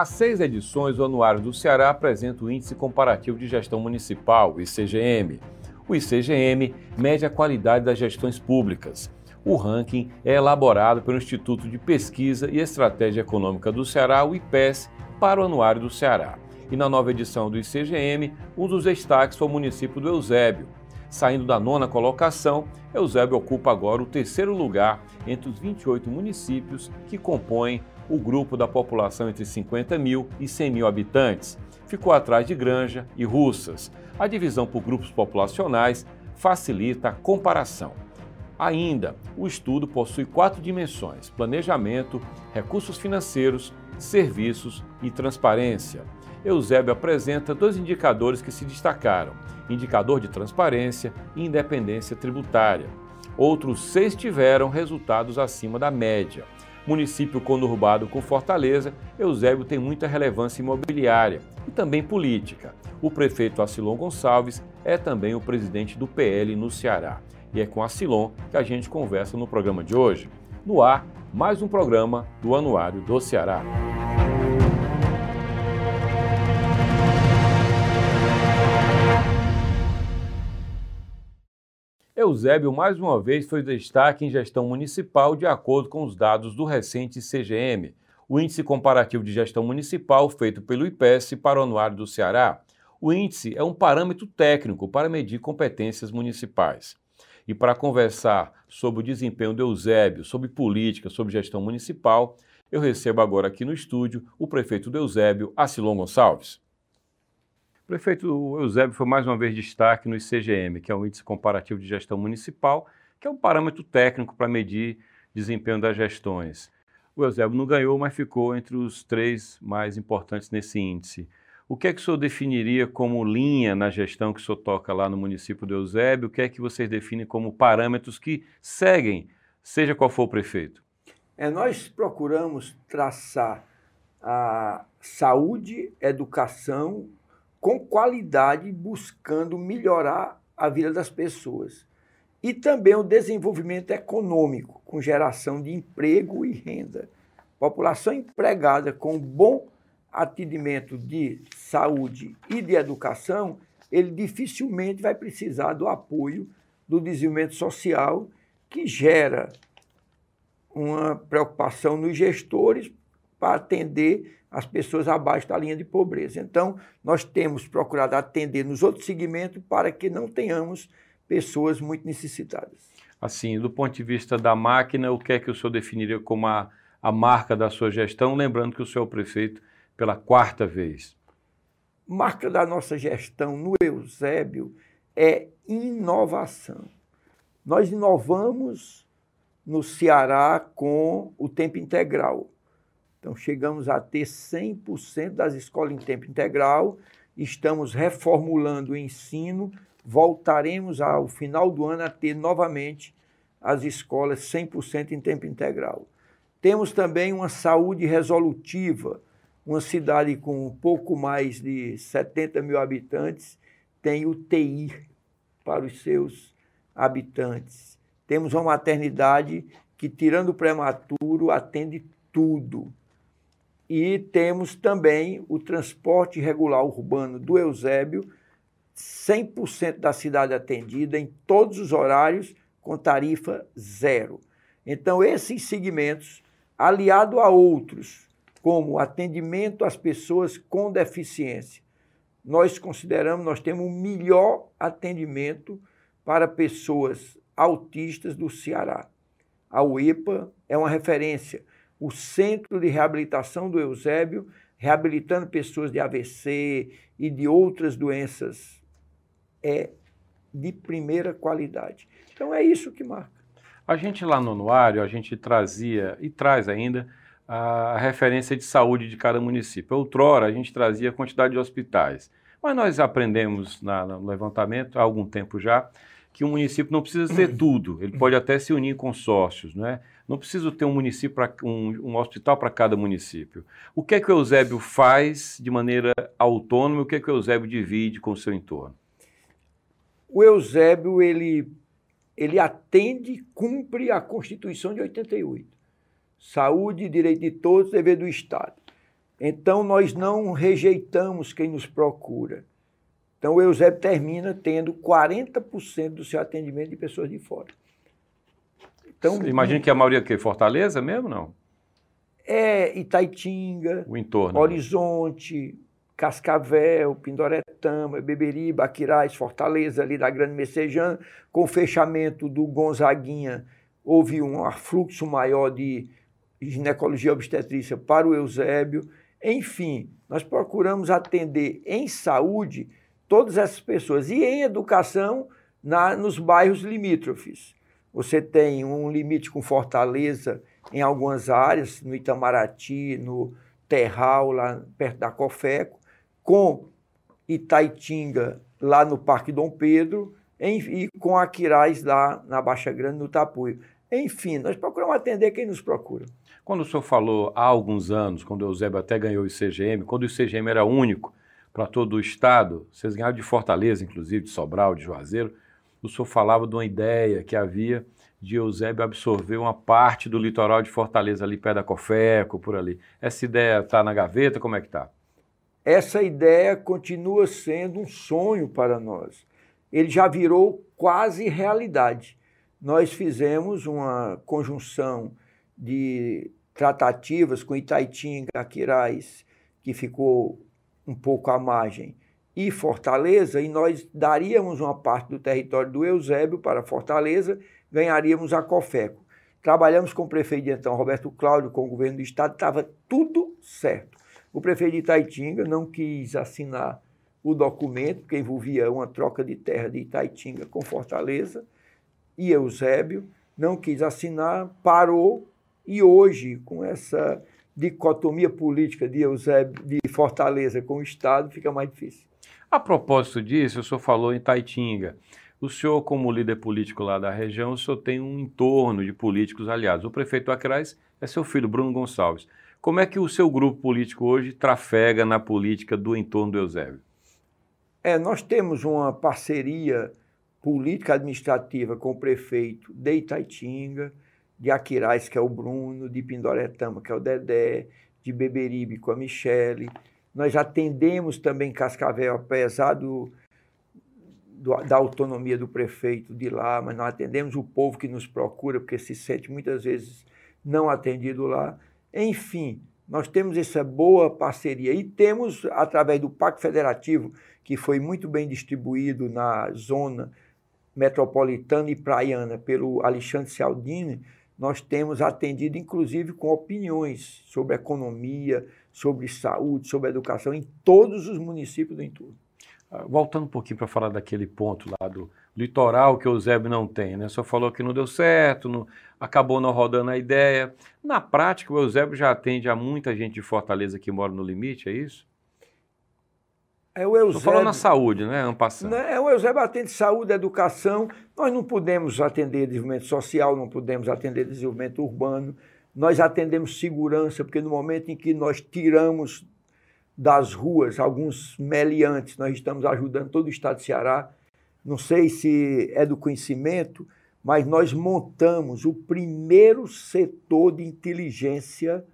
Há seis edições, o Anuário do Ceará apresenta o Índice Comparativo de Gestão Municipal, ICGM. O ICGM mede a qualidade das gestões públicas. O ranking é elaborado pelo Instituto de Pesquisa e Estratégia Econômica do Ceará, o IPES, para o Anuário do Ceará. E na nova edição do ICGM, um dos destaques foi o município do Eusébio. Saindo da nona colocação, Eusébio ocupa agora o terceiro lugar entre os 28 municípios que compõem o grupo da população entre 50 mil e 100 mil habitantes. Ficou atrás de Granja e Russas. A divisão por grupos populacionais facilita a comparação. Ainda, o estudo possui quatro dimensões: planejamento, recursos financeiros, serviços e transparência. Eusébio apresenta dois indicadores que se destacaram: indicador de transparência e independência tributária. Outros seis tiveram resultados acima da média. Município conurbado com Fortaleza, Eusébio tem muita relevância imobiliária e também política. O prefeito Acilon Gonçalves é também o presidente do PL no Ceará. E é com Acilon que a gente conversa no programa de hoje. No ar, mais um programa do Anuário do Ceará. Eusébio, mais uma vez, foi destaque em gestão municipal de acordo com os dados do recente CGM, o Índice Comparativo de Gestão Municipal feito pelo IPES para o Anuário do Ceará. O índice é um parâmetro técnico para medir competências municipais. E para conversar sobre o desempenho do Eusébio, sobre política, sobre gestão municipal, eu recebo agora aqui no estúdio o prefeito do Eusébio, Acilon Gonçalves. Prefeito Eusébio foi mais uma vez destaque no ICGM, que é o Índice Comparativo de Gestão Municipal, que é um parâmetro técnico para medir desempenho das gestões. O Eusébio não ganhou, mas ficou entre os três mais importantes nesse índice. O que é que o senhor definiria como linha na gestão que o senhor toca lá no município do Eusébio? O que é que vocês definem como parâmetros que seguem, seja qual for o prefeito? É, nós procuramos traçar a saúde, educação com qualidade, buscando melhorar a vida das pessoas. E também o desenvolvimento econômico, com geração de emprego e renda. População empregada com bom atendimento de saúde e de educação, ele dificilmente vai precisar do apoio do desenvolvimento social, que gera uma preocupação nos gestores para atender as pessoas abaixo da linha de pobreza. Então, nós temos procurado atender nos outros segmentos para que não tenhamos pessoas muito necessitadas. Assim, do ponto de vista da máquina, o que é que o senhor definiria como a, a marca da sua gestão? Lembrando que o senhor é o prefeito pela quarta vez. Marca da nossa gestão no Eusébio é inovação. Nós inovamos no Ceará com o tempo integral. Então, chegamos a ter 100% das escolas em tempo integral, estamos reformulando o ensino, voltaremos ao final do ano a ter novamente as escolas 100% em tempo integral. Temos também uma saúde resolutiva, uma cidade com um pouco mais de 70 mil habitantes tem UTI para os seus habitantes. Temos uma maternidade que, tirando o prematuro, atende tudo. E temos também o transporte regular urbano do Eusébio, 100% da cidade atendida em todos os horários, com tarifa zero. Então, esses segmentos, aliado a outros, como atendimento às pessoas com deficiência, nós consideramos, nós temos o melhor atendimento para pessoas autistas do Ceará. A UEPA é uma referência o Centro de Reabilitação do Eusébio, reabilitando pessoas de AVC e de outras doenças, é de primeira qualidade. Então é isso que marca. A gente lá no anuário, a gente trazia e traz ainda a referência de saúde de cada município. Outrora, a gente trazia a quantidade de hospitais. Mas nós aprendemos na, no levantamento, há algum tempo já, que um município não precisa ter tudo, ele pode até se unir em consórcios, não é? Não precisa ter um município pra, um, um hospital para cada município. O que é que o Eusébio faz de maneira autônoma e o que é que o Eusébio divide com o seu entorno? O Eusébio, ele, ele atende e cumpre a Constituição de 88. Saúde, direito de todos, dever do Estado. Então, nós não rejeitamos quem nos procura. Então, o Eusébio termina tendo 40% do seu atendimento de pessoas de fora. Então, Imagina que a maioria que Fortaleza mesmo, não? É Itaitinga, o entorno, né? Horizonte, Cascavel, Pindoretama, Beberiba, Aquiraz, Fortaleza, ali da Grande Messejana, com o fechamento do Gonzaguinha, houve um afluxo maior de ginecologia obstetrícia para o Eusébio. Enfim, nós procuramos atender em saúde todas essas pessoas e em educação na, nos bairros limítrofes. Você tem um limite com Fortaleza em algumas áreas, no Itamaraty, no Terral, lá perto da Cofeco, com Itaitinga, lá no Parque Dom Pedro, e com Aquiraz, lá na Baixa Grande, no Tapuio. Enfim, nós procuramos atender quem nos procura. Quando o senhor falou há alguns anos, quando o Eusébio até ganhou o ICGM, quando o ICGM era único para todo o Estado, vocês ganharam de Fortaleza, inclusive, de Sobral, de Juazeiro, o senhor falava de uma ideia que havia de Eusébio absorver uma parte do litoral de Fortaleza, ali perto da Cofeco, por ali. Essa ideia está na gaveta? Como é que está? Essa ideia continua sendo um sonho para nós. Ele já virou quase realidade. Nós fizemos uma conjunção de tratativas com Itaitinga, Aquiraz, que ficou um pouco à margem, e Fortaleza, e nós daríamos uma parte do território do Eusébio para Fortaleza, ganharíamos a Cofeco. Trabalhamos com o prefeito de então, Roberto Cláudio, com o governo do estado, estava tudo certo. O prefeito de Itaitinga não quis assinar o documento, porque envolvia uma troca de terra de Itaitinga com Fortaleza, e Eusébio não quis assinar, parou, e hoje, com essa dicotomia política de Eusébio, de Fortaleza com o Estado, fica mais difícil. A propósito disso, o senhor falou em Taitinga. O senhor, como líder político lá da região, o senhor tem um entorno de políticos aliados. O prefeito Acrais é seu filho, Bruno Gonçalves. Como é que o seu grupo político hoje trafega na política do entorno do Eusébio? É, nós temos uma parceria política administrativa com o prefeito de Itaitinga, de Aquiraz, que é o Bruno, de Pindoretama, que é o Dedé, de Beberibe com a Michele, nós atendemos também Cascavel, apesar do, do, da autonomia do prefeito de lá, mas nós atendemos o povo que nos procura, porque se sente muitas vezes não atendido lá. Enfim, nós temos essa boa parceria e temos, através do Pacto Federativo, que foi muito bem distribuído na zona metropolitana e praiana pelo Alexandre Cialdini, nós temos atendido, inclusive, com opiniões sobre economia, sobre saúde, sobre educação em todos os municípios do entorno. Ah, voltando um pouquinho para falar daquele ponto lá do litoral que o Eusébio não tem, né? Só falou que não deu certo, não, acabou não rodando a ideia. Na prática, o Eusébio já atende a muita gente de Fortaleza que mora no limite, é isso? É o Eusébio. Estou falando na saúde, né? Ampassando. É o Eusébio atende saúde, educação. Nós não podemos atender desenvolvimento social, não podemos atender desenvolvimento urbano. Nós atendemos segurança, porque no momento em que nós tiramos das ruas alguns meliantes, nós estamos ajudando todo o estado de Ceará. Não sei se é do conhecimento, mas nós montamos o primeiro setor de inteligência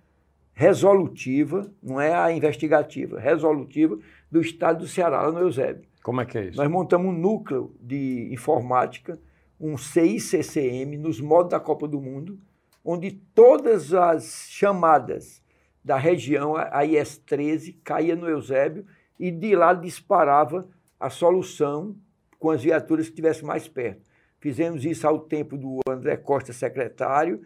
resolutiva, não é a investigativa, resolutiva do estado do Ceará, lá no Eusébio. Como é que é isso? Nós montamos um núcleo de informática, um CICCM, nos modos da Copa do Mundo, onde todas as chamadas da região, a IS-13, caía no Eusébio e de lá disparava a solução com as viaturas que estivessem mais perto. Fizemos isso ao tempo do André Costa secretário,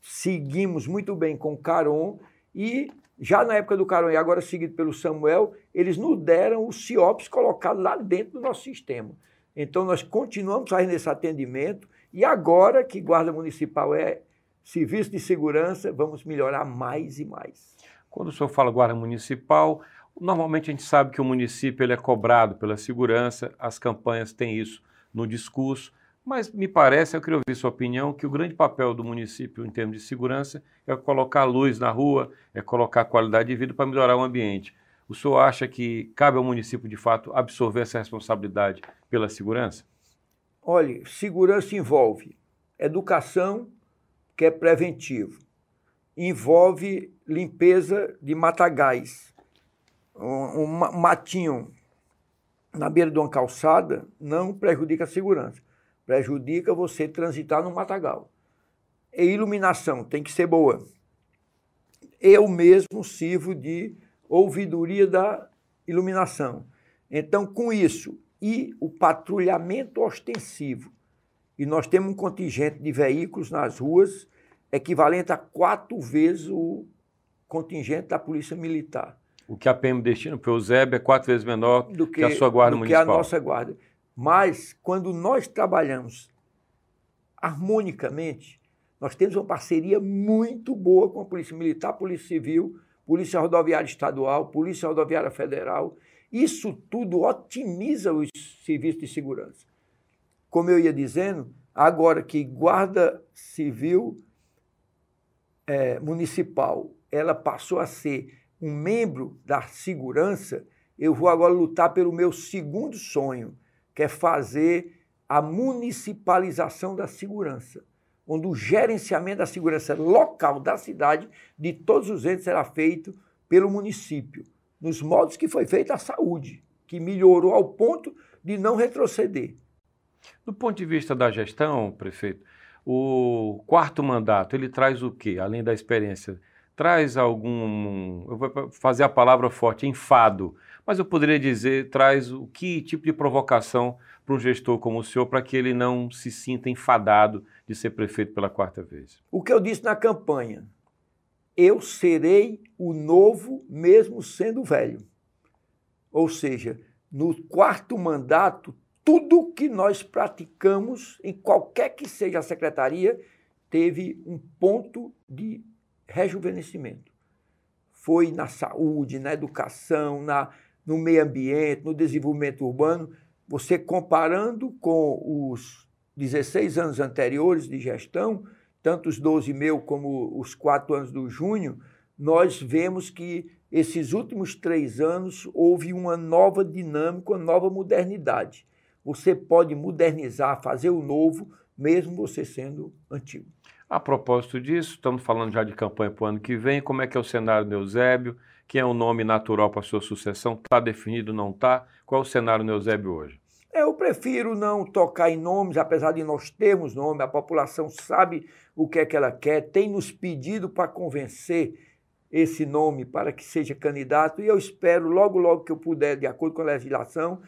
seguimos muito bem com o Caron e já na época do Caron e agora seguido pelo Samuel, eles nos deram o CIOPS colocado lá dentro do nosso sistema. Então nós continuamos fazendo esse atendimento e agora que Guarda Municipal é serviço de segurança, vamos melhorar mais e mais. Quando o senhor fala guarda municipal, normalmente a gente sabe que o município ele é cobrado pela segurança, as campanhas têm isso no discurso, mas me parece, eu queria ouvir sua opinião, que o grande papel do município em termos de segurança é colocar luz na rua, é colocar qualidade de vida para melhorar o ambiente. O senhor acha que cabe ao município, de fato, absorver essa responsabilidade pela segurança? Olha, segurança envolve educação, que é preventivo. envolve limpeza de matagais. Um matinho na beira de uma calçada não prejudica a segurança, prejudica você transitar no matagal. E iluminação tem que ser boa. Eu mesmo sirvo de ouvidoria da iluminação. Então, com isso e o patrulhamento ostensivo, e nós temos um contingente de veículos nas ruas equivalente a quatro vezes o contingente da Polícia Militar. O que a PM destina para o Eusébio é quatro vezes menor do que, que a sua guarda do municipal. que a nossa guarda. Mas, quando nós trabalhamos harmonicamente, nós temos uma parceria muito boa com a Polícia Militar, Polícia Civil, Polícia Rodoviária Estadual, Polícia Rodoviária Federal. Isso tudo otimiza os serviços de segurança. Como eu ia dizendo, agora que Guarda Civil é, Municipal ela passou a ser um membro da segurança, eu vou agora lutar pelo meu segundo sonho, que é fazer a municipalização da segurança, onde o gerenciamento da segurança local da cidade, de todos os entes, será feito pelo município, nos modos que foi feita a saúde, que melhorou ao ponto de não retroceder. Do ponto de vista da gestão, prefeito, o quarto mandato, ele traz o quê, além da experiência? traz algum, eu vou fazer a palavra forte, enfado, mas eu poderia dizer, traz o que tipo de provocação para um gestor como o senhor, para que ele não se sinta enfadado de ser prefeito pela quarta vez? O que eu disse na campanha, eu serei o novo mesmo sendo velho. Ou seja, no quarto mandato, tudo que nós praticamos, em qualquer que seja a secretaria, teve um ponto de rejuvenescimento. Foi na saúde, na educação, na, no meio ambiente, no desenvolvimento urbano. Você comparando com os 16 anos anteriores de gestão, tanto os 12 meu como os 4 anos do Junho, nós vemos que esses últimos três anos houve uma nova dinâmica, uma nova modernidade. Você pode modernizar, fazer o novo, mesmo você sendo antigo. A propósito disso, estamos falando já de campanha para o ano que vem, como é que é o cenário do Eusébio, quem é o nome natural para a sua sucessão, está definido, não está? Qual é o cenário Eusébio hoje? Eu prefiro não tocar em nomes, apesar de nós termos nome, a população sabe o que é que ela quer, tem nos pedido para convencer esse nome para que seja candidato e eu espero, logo, logo que eu puder, de acordo com a legislação,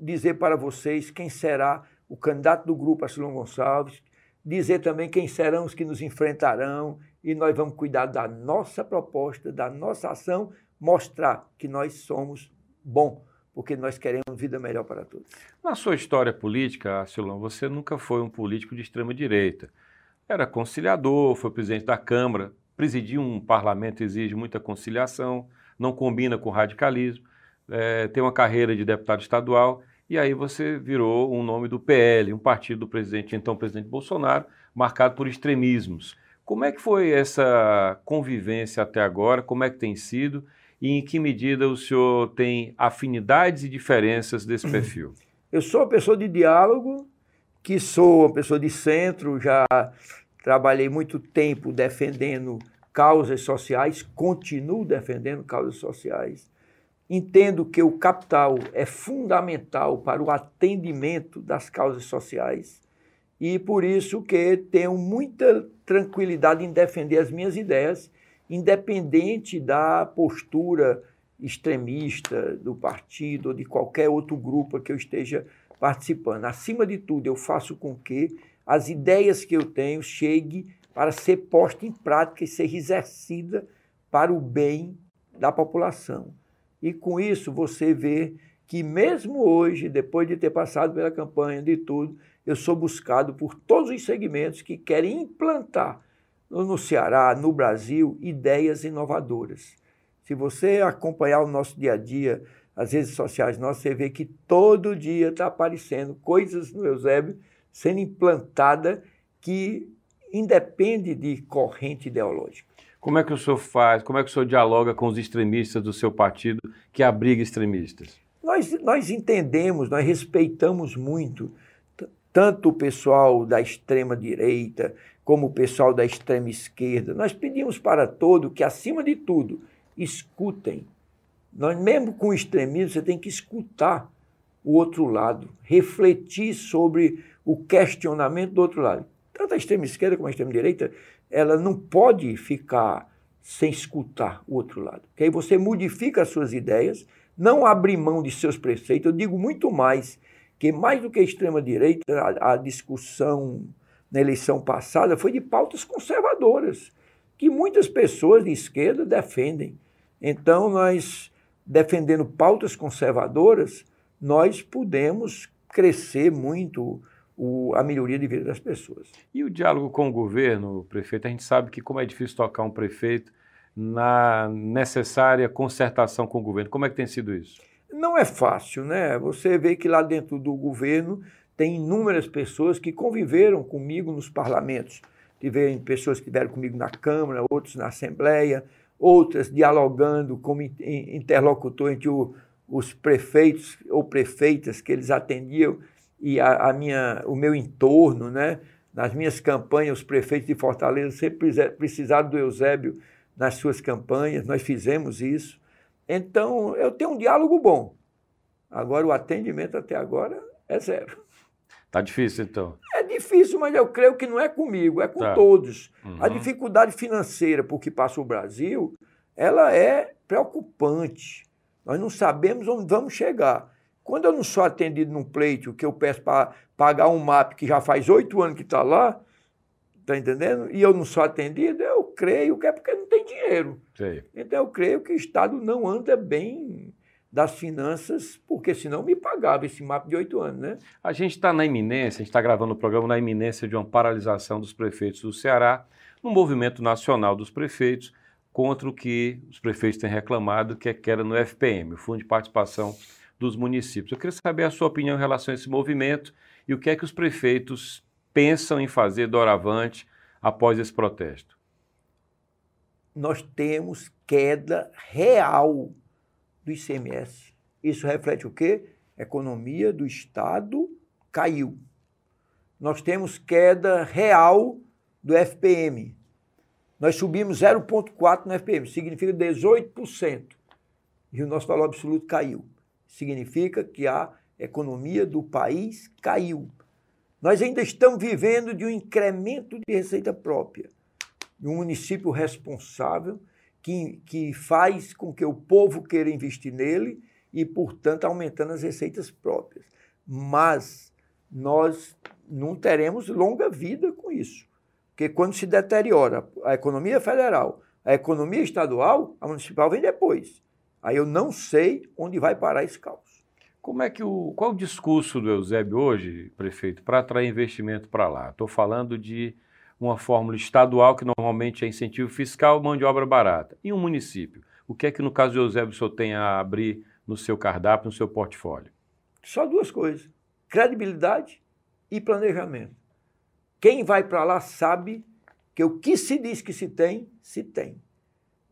dizer para vocês quem será o candidato do grupo Arcelon Gonçalves, dizer também quem serão os que nos enfrentarão e nós vamos cuidar da nossa proposta, da nossa ação, mostrar que nós somos bom, porque nós queremos vida melhor para todos. Na sua história política, Silão, você nunca foi um político de extrema direita. Era conciliador, foi presidente da Câmara, presidir um parlamento exige muita conciliação, não combina com radicalismo, é, tem uma carreira de deputado estadual e aí você virou um nome do PL, um partido do presidente, então presidente Bolsonaro, marcado por extremismos. Como é que foi essa convivência até agora? Como é que tem sido? E em que medida o senhor tem afinidades e diferenças desse uhum. perfil? Eu sou uma pessoa de diálogo, que sou uma pessoa de centro, já trabalhei muito tempo defendendo causas sociais, continuo defendendo causas sociais. Entendo que o capital é fundamental para o atendimento das causas sociais e por isso que tenho muita tranquilidade em defender as minhas ideias, independente da postura extremista do partido ou de qualquer outro grupo que eu esteja participando. Acima de tudo, eu faço com que as ideias que eu tenho cheguem para ser posta em prática e ser exercida para o bem da população. E com isso você vê que mesmo hoje, depois de ter passado pela campanha de tudo, eu sou buscado por todos os segmentos que querem implantar no Ceará, no Brasil, ideias inovadoras. Se você acompanhar o nosso dia a dia, as redes sociais nossas, você vê que todo dia está aparecendo coisas no Eusébio sendo implantada que independe de corrente ideológica. Como é que o senhor faz, como é que o senhor dialoga com os extremistas do seu partido que abriga extremistas? Nós, nós entendemos, nós respeitamos muito tanto o pessoal da extrema direita, como o pessoal da extrema esquerda. Nós pedimos para todo que, acima de tudo, escutem. Nós, mesmo com o extremismo, você tem que escutar o outro lado, refletir sobre o questionamento do outro lado. Tanto a extrema esquerda como a extrema direita, ela não pode ficar sem escutar o outro lado. Que aí você modifica as suas ideias, não abre mão de seus preceitos. Eu digo muito mais que mais do que a extrema direita, a, a discussão na eleição passada foi de pautas conservadoras, que muitas pessoas de esquerda defendem. Então, nós, defendendo pautas conservadoras, nós podemos crescer muito o, a melhoria de vida das pessoas. E o diálogo com o governo, prefeito? A gente sabe que como é difícil tocar um prefeito na necessária concertação com o governo. Como é que tem sido isso? Não é fácil, né? Você vê que lá dentro do governo tem inúmeras pessoas que conviveram comigo nos parlamentos. Tiveram pessoas que estiveram comigo na Câmara, outros na Assembleia, outras dialogando como interlocutor entre o, os prefeitos ou prefeitas que eles atendiam e a, a, minha, o meu entorno, né? Nas minhas campanhas, os prefeitos de Fortaleza sempre precisaram do Eusébio nas suas campanhas, nós fizemos isso. Então, eu tenho um diálogo bom. Agora, o atendimento até agora é zero. Tá difícil, então. É difícil, mas eu creio que não é comigo, é com tá. todos. Uhum. A dificuldade financeira por que passa o Brasil, ela é preocupante. Nós não sabemos onde vamos chegar. Quando eu não sou atendido num pleito, que eu peço para pagar um MAP que já faz oito anos que está lá, tá entendendo? E eu não sou atendido, eu creio que é porque não tem dinheiro. Sei. Então eu creio que o Estado não anda bem das finanças, porque senão me pagava esse mapa de oito anos, né? A gente está na iminência, a gente está gravando o programa na iminência de uma paralisação dos prefeitos do Ceará, no movimento nacional dos prefeitos contra o que os prefeitos têm reclamado, que é queda no FPM, o Fundo de Participação dos Municípios. Eu queria saber a sua opinião em relação a esse movimento e o que é que os prefeitos pensam em fazer doravante após esse protesto. Nós temos queda real do ICMS. Isso reflete o quê? A economia do Estado caiu. Nós temos queda real do FPM. Nós subimos 0,4 no FPM, significa 18%. E o nosso valor absoluto caiu. Significa que a economia do país caiu. Nós ainda estamos vivendo de um incremento de receita própria. De um município responsável que, que faz com que o povo queira investir nele e, portanto, aumentando as receitas próprias. Mas nós não teremos longa vida com isso. Porque quando se deteriora a economia federal, a economia estadual, a municipal vem depois. Aí eu não sei onde vai parar esse caos. Como é que o, qual o discurso do Eusébio hoje, prefeito, para atrair investimento para lá? Estou falando de uma fórmula estadual, que normalmente é incentivo fiscal, mão de obra barata. E um município? O que é que, no caso de Eusébio, o senhor tem a abrir no seu cardápio, no seu portfólio? Só duas coisas: credibilidade e planejamento. Quem vai para lá sabe que o que se diz que se tem, se tem.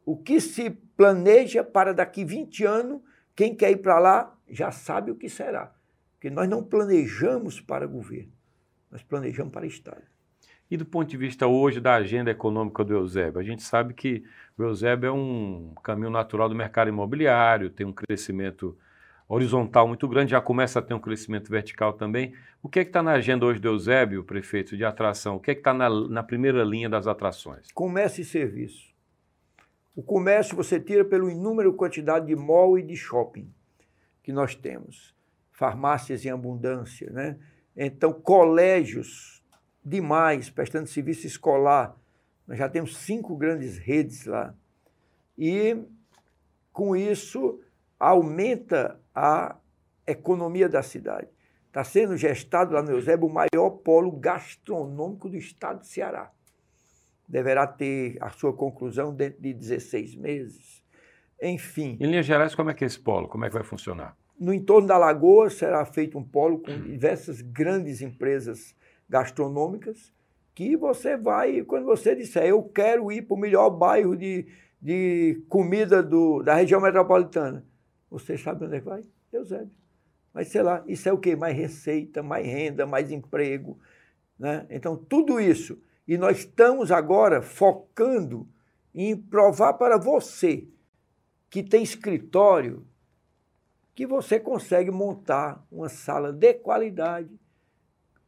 O que se planeja para daqui 20 anos, quem quer ir para lá já sabe o que será. Porque nós não planejamos para governo, nós planejamos para Estado. E do ponto de vista hoje da agenda econômica do Eusébio, a gente sabe que o Eusébio é um caminho natural do mercado imobiliário, tem um crescimento horizontal muito grande, já começa a ter um crescimento vertical também. O que é que está na agenda hoje do Eusébio, prefeito, de atração? O que é que está na, na primeira linha das atrações? Comércio e serviço. O comércio você tira pelo inúmero quantidade de mall e de shopping que nós temos. Farmácias em abundância, né? Então, colégios demais, prestando serviço escolar. Nós já temos cinco grandes redes lá. E, com isso, aumenta a economia da cidade. Está sendo gestado lá no Eusébio o maior polo gastronômico do estado de Ceará. Deverá ter a sua conclusão dentro de 16 meses. Enfim. Em linhas gerais, como é que é esse polo? Como é que vai funcionar? No entorno da Lagoa será feito um polo com diversas grandes empresas gastronômicas que você vai, quando você disser, eu quero ir para o melhor bairro de, de comida do, da região metropolitana, você sabe onde é que vai? Eusébio. Mas sei lá, isso é o quê? Mais receita, mais renda, mais emprego. Né? Então, tudo isso. E nós estamos agora focando em provar para você que tem escritório que você consegue montar uma sala de qualidade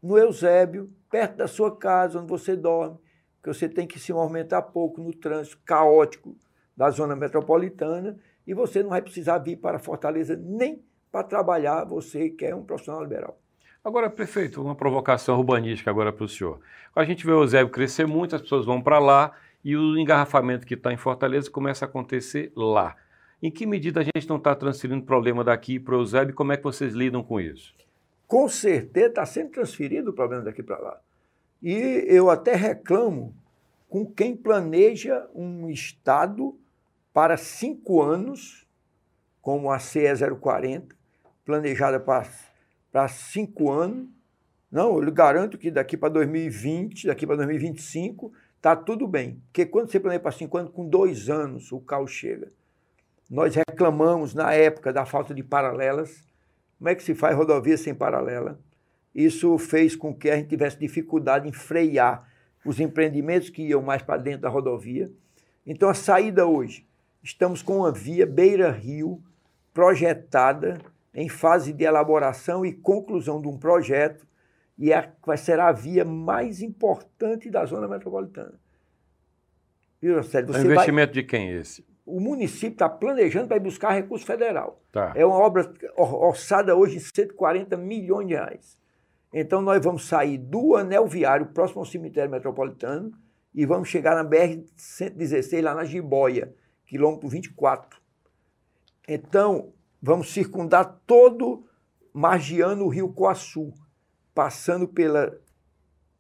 no Eusébio, perto da sua casa, onde você dorme, que você tem que se movimentar pouco no trânsito caótico da zona metropolitana e você não vai precisar vir para Fortaleza nem para trabalhar, você que é um profissional liberal. Agora, prefeito, uma provocação urbanística agora para o senhor. A gente vê o Eusébio crescer muito, as pessoas vão para lá e o engarrafamento que está em Fortaleza começa a acontecer lá. Em que medida a gente não está transferindo problema daqui para o Eusébio? Como é que vocês lidam com isso? Com certeza está sendo transferido o problema daqui para lá. E eu até reclamo com quem planeja um Estado para cinco anos, como a CE 040, planejada para para cinco anos. Não, eu lhe garanto que daqui para 2020, daqui para 2025, está tudo bem. Porque quando você planeja para cinco anos, com dois anos o caos chega. Nós reclamamos na época da falta de paralelas. Como é que se faz rodovia sem paralela? Isso fez com que a gente tivesse dificuldade em frear os empreendimentos que iam mais para dentro da rodovia. Então, a saída hoje, estamos com uma via beira-rio projetada em fase de elaboração e conclusão de um projeto e é, vai ser a via mais importante da zona metropolitana. Viu? Você é investimento vai... de quem esse? O município está planejando para ir buscar recurso federal. Tá. É uma obra orçada hoje em 140 milhões de reais. Então nós vamos sair do anel viário próximo ao cemitério metropolitano e vamos chegar na BR-116, lá na Jiboia, quilômetro 24. Então, Vamos circundar todo margeando o rio Coaçu, passando pela,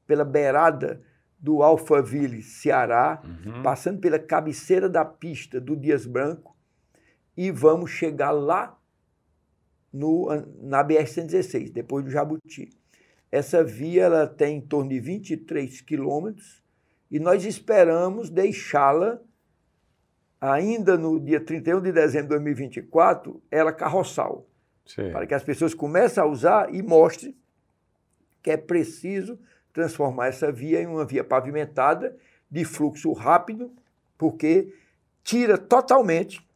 pela beirada do Alphaville, Ceará, uhum. passando pela cabeceira da pista do Dias Branco e vamos chegar lá no, na BR-116, depois do Jabuti. Essa via ela tem em torno de 23 quilômetros e nós esperamos deixá-la ainda no dia 31 de dezembro de 2024, ela carroçal. Sim. Para que as pessoas comecem a usar e mostrem que é preciso transformar essa via em uma via pavimentada de fluxo rápido, porque tira totalmente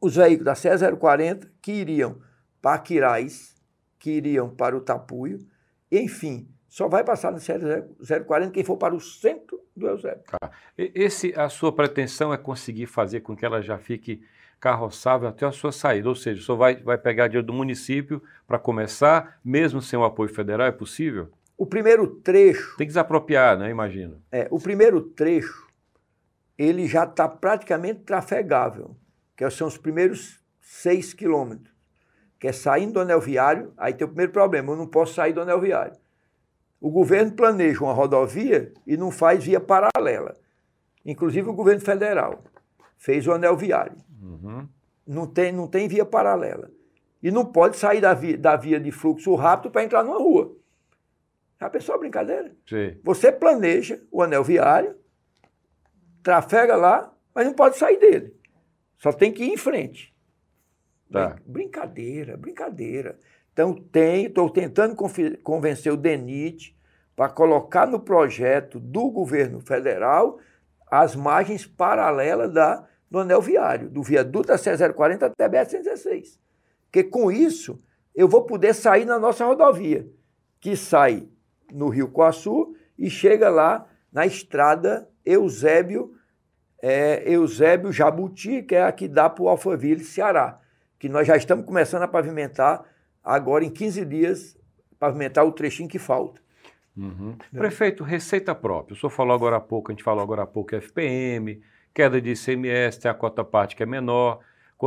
os veículos da CE 040 que iriam para Quirais, que iriam para o Tapuio, enfim, só vai passar no 040 quem for para o centro do Eusébio. Tá. Esse, a sua pretensão é conseguir fazer com que ela já fique carroçável até a sua saída, ou seja, só vai, vai pegar dinheiro do município para começar, mesmo sem o apoio federal, é possível? O primeiro trecho... Tem que desapropriar, né, imagino. É, o primeiro trecho, ele já está praticamente trafegável, que são os primeiros seis quilômetros, que é saindo do anel viário, aí tem o primeiro problema, eu não posso sair do anel viário. O governo planeja uma rodovia e não faz via paralela. Inclusive o governo federal fez o anel viário. Uhum. Não, tem, não tem via paralela. E não pode sair da via, da via de fluxo rápido para entrar numa rua. Já pensou a brincadeira? Sim. Você planeja o anel viário, trafega lá, mas não pode sair dele. Só tem que ir em frente. Tá. Brincadeira, brincadeira. Então, tem, estou tentando convencer o DENIT para colocar no projeto do governo federal as margens paralelas da, do anel viário, do viaduto da C040 até a BR-116. Porque com isso, eu vou poder sair na nossa rodovia, que sai no Rio Coaçu e chega lá na estrada Eusébio, é, Eusébio Jabuti, que é a que dá para o Alphaville, Ceará, que nós já estamos começando a pavimentar agora em 15 dias, pavimentar o trechinho que falta. Uhum. É. Prefeito, receita própria. O senhor falou agora há pouco, a gente falou agora há pouco FPM, queda de ICMS, tem a cota parte que é menor.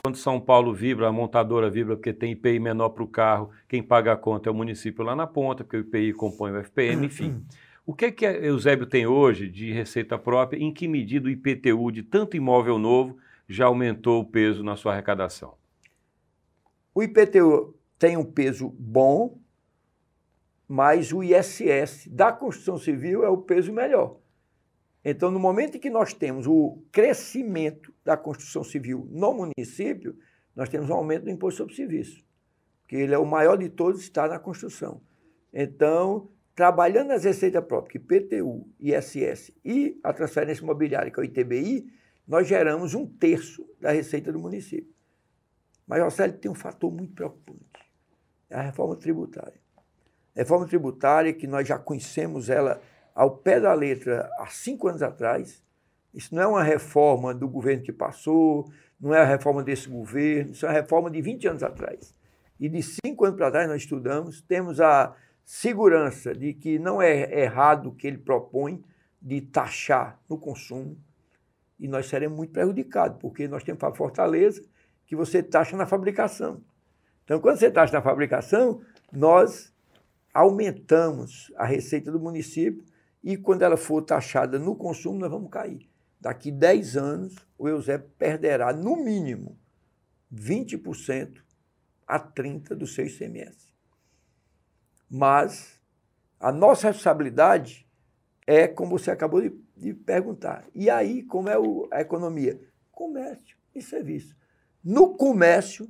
Quando São Paulo vibra, a montadora vibra porque tem IPI menor para o carro, quem paga a conta é o município lá na ponta, porque o IPI compõe o FPM, enfim. O que é que Eusébio tem hoje de receita própria? Em que medida o IPTU de tanto imóvel novo já aumentou o peso na sua arrecadação? O IPTU tem um peso bom, mas o ISS da construção civil é o peso melhor. Então, no momento em que nós temos o crescimento da construção civil no município, nós temos um aumento do imposto sobre serviço, que ele é o maior de todos, está na construção. Então, trabalhando as receitas próprias, IPTU, ISS e a transferência imobiliária, que é o ITBI, nós geramos um terço da receita do município. Mas, José, tem um fator muito preocupante, é a reforma tributária. A reforma tributária, que nós já conhecemos ela ao pé da letra há cinco anos atrás, isso não é uma reforma do governo que passou, não é a reforma desse governo, isso é uma reforma de 20 anos atrás. E de cinco anos para trás nós estudamos, temos a segurança de que não é errado o que ele propõe de taxar no consumo, e nós seremos muito prejudicados, porque nós temos para Fortaleza que você taxa na fabricação. Então, quando você taxa na fabricação, nós aumentamos a receita do município e quando ela for taxada no consumo, nós vamos cair. Daqui 10 anos, o Eusébio perderá, no mínimo, 20% a 30% do seu ICMS. Mas a nossa responsabilidade é, como você acabou de, de perguntar. E aí, como é o, a economia? Comércio e serviço. No comércio,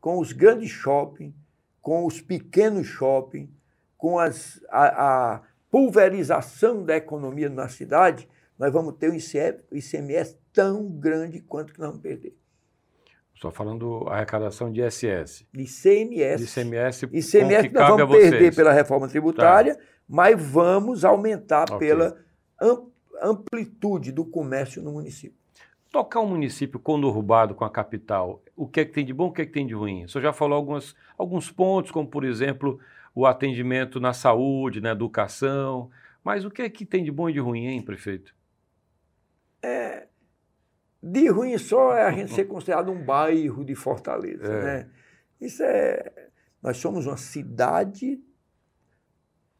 com os grandes shopping, com os pequenos shopping, com as, a, a pulverização da economia na cidade, nós vamos ter um ICMS tão grande quanto que nós vamos perder. Só falando arrecadação de ISS. De ICMS. De ICMS, ICMS que nós vamos perder pela reforma tributária, tá. mas vamos aumentar okay. pela amplitude do comércio no município. Tocar um município conurbado com a capital, o que é que tem de bom, o que é que tem de ruim? O senhor já falou algumas, alguns pontos, como por exemplo o atendimento na saúde, na educação, mas o que é que tem de bom e de ruim, hein, prefeito? É, de ruim só é a gente ser considerado um bairro de Fortaleza, é. né? Isso é. Nós somos uma cidade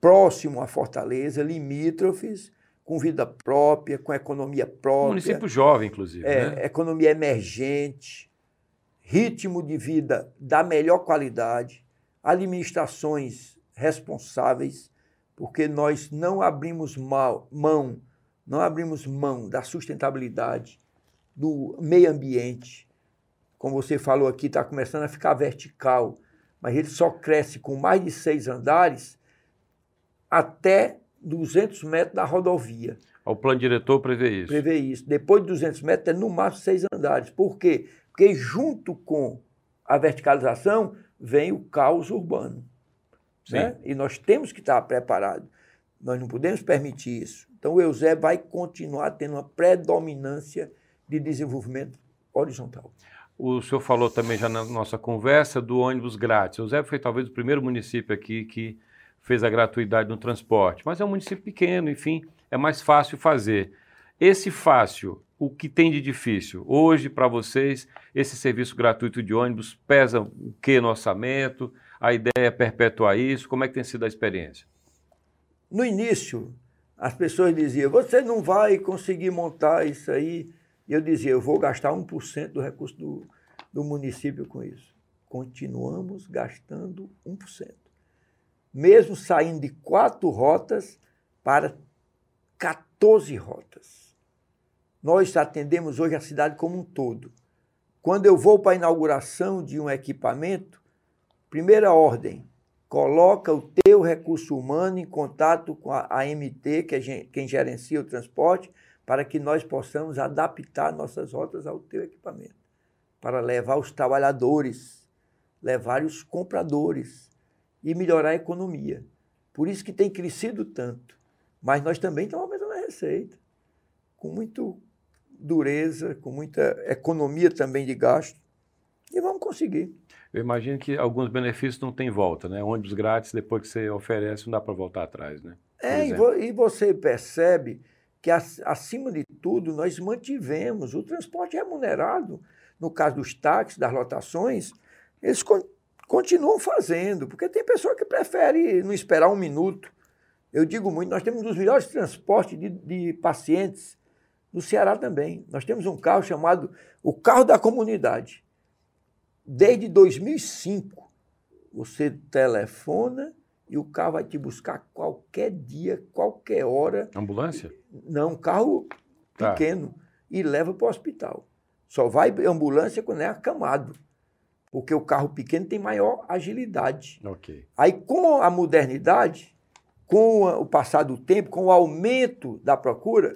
próximo a Fortaleza, limítrofes, com vida própria, com economia própria. Município jovem, inclusive. É, né? Economia emergente, ritmo de vida da melhor qualidade, administrações responsáveis, porque nós não abrimos mal, mão não abrimos mão da sustentabilidade, do meio ambiente. Como você falou aqui, está começando a ficar vertical, mas ele só cresce com mais de seis andares até 200 metros da rodovia. O plano diretor prevê isso? Prevê isso. Depois de 200 metros, é no máximo seis andares. Por quê? Porque junto com a verticalização vem o caos urbano. Né? E nós temos que estar preparados. Nós não podemos permitir isso. Então, o Eusé vai continuar tendo uma predominância de desenvolvimento horizontal. O senhor falou também já na nossa conversa do ônibus grátis. O Eusébio foi talvez o primeiro município aqui que fez a gratuidade no transporte, mas é um município pequeno, enfim, é mais fácil fazer. Esse fácil, o que tem de difícil? Hoje, para vocês, esse serviço gratuito de ônibus pesa o que no orçamento? A ideia é perpetuar isso? Como é que tem sido a experiência? No início, as pessoas diziam, você não vai conseguir montar isso aí. E eu dizia, eu vou gastar 1% do recurso do, do município com isso. Continuamos gastando 1%. Mesmo saindo de quatro rotas para 14 rotas. Nós atendemos hoje a cidade como um todo. Quando eu vou para a inauguração de um equipamento, primeira ordem, coloca o teu recurso humano em contato com a AMT, que é quem gerencia o transporte, para que nós possamos adaptar nossas rotas ao teu equipamento, para levar os trabalhadores, levar os compradores e melhorar a economia. Por isso que tem crescido tanto. Mas nós também estamos aumentando a receita, com muita dureza, com muita economia também de gasto, e vamos conseguir. Eu imagino que alguns benefícios não têm volta, né? Ônibus grátis, depois que você oferece, não dá para voltar atrás, né? é, e você percebe que, acima de tudo, nós mantivemos o transporte remunerado. No caso dos táxis, das lotações, eles continuam fazendo, porque tem pessoa que prefere não esperar um minuto. Eu digo muito, nós temos um dos melhores transportes de, de pacientes no Ceará também. Nós temos um carro chamado o carro da comunidade. Desde 2005, você telefona e o carro vai te buscar qualquer dia, qualquer hora. Ambulância? Não, carro tá. pequeno e leva para o hospital. Só vai ambulância quando é acamado, porque o carro pequeno tem maior agilidade. Ok. Aí, com a modernidade, com o passar do tempo, com o aumento da procura,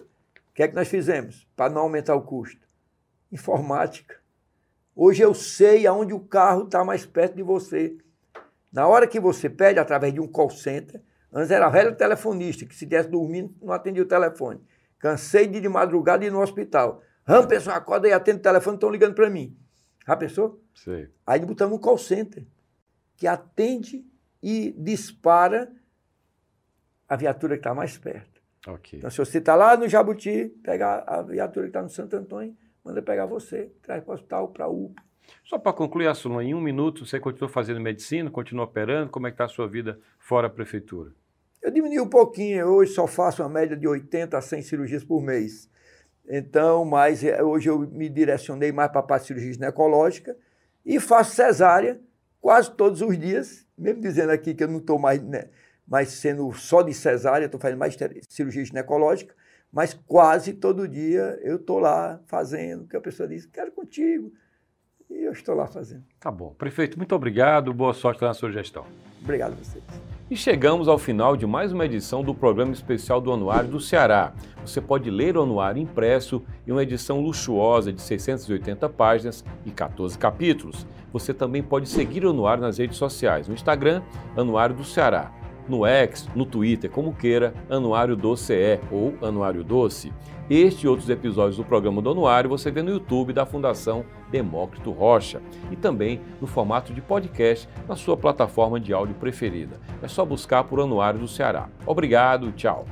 que é que nós fizemos para não aumentar o custo? Informática. Hoje eu sei aonde o carro está mais perto de você. Na hora que você pede, através de um call center, antes era velho telefonista, que se estivesse dormindo, não atendia o telefone. Cansei de ir de madrugada ir no hospital. Ram, pessoal, acorda e atende o telefone, estão ligando para mim. Já pensou? Sim. Aí botamos um call center, que atende e dispara a viatura que está mais perto. Ok. Então, se você está lá no Jabuti, pega a viatura que está no Santo Antônio, manda pegar você, traz para o hospital, para o UPA. Só para concluir, Assunção, em um minuto, você continua fazendo medicina, continua operando? Como é que está a sua vida fora a prefeitura? Eu diminui um pouquinho, hoje só faço uma média de 80 a 100 cirurgias por mês. Então, mas é, hoje eu me direcionei mais para a parte de cirurgia ginecológica e faço cesárea quase todos os dias, mesmo dizendo aqui que eu não estou mais, né, mais sendo só de cesárea, estou fazendo mais cirurgia ginecológica, mas quase todo dia eu estou lá fazendo, que a pessoa diz, quero contigo, e eu estou lá fazendo. Tá bom. Prefeito, muito obrigado, boa sorte na sua gestão. Obrigado a vocês. E chegamos ao final de mais uma edição do programa especial do Anuário do Ceará. Você pode ler o anuário impresso em uma edição luxuosa de 680 páginas e 14 capítulos. Você também pode seguir o anuário nas redes sociais, no Instagram, Anuário do Ceará, no X, no Twitter, como queira, Anuário do CE ou Anuário Doce. Este e outros episódios do programa do Anuário você vê no YouTube da Fundação Demócrito Rocha e também no formato de podcast na sua plataforma de áudio preferida. É só buscar por Anuário do Ceará. Obrigado, tchau.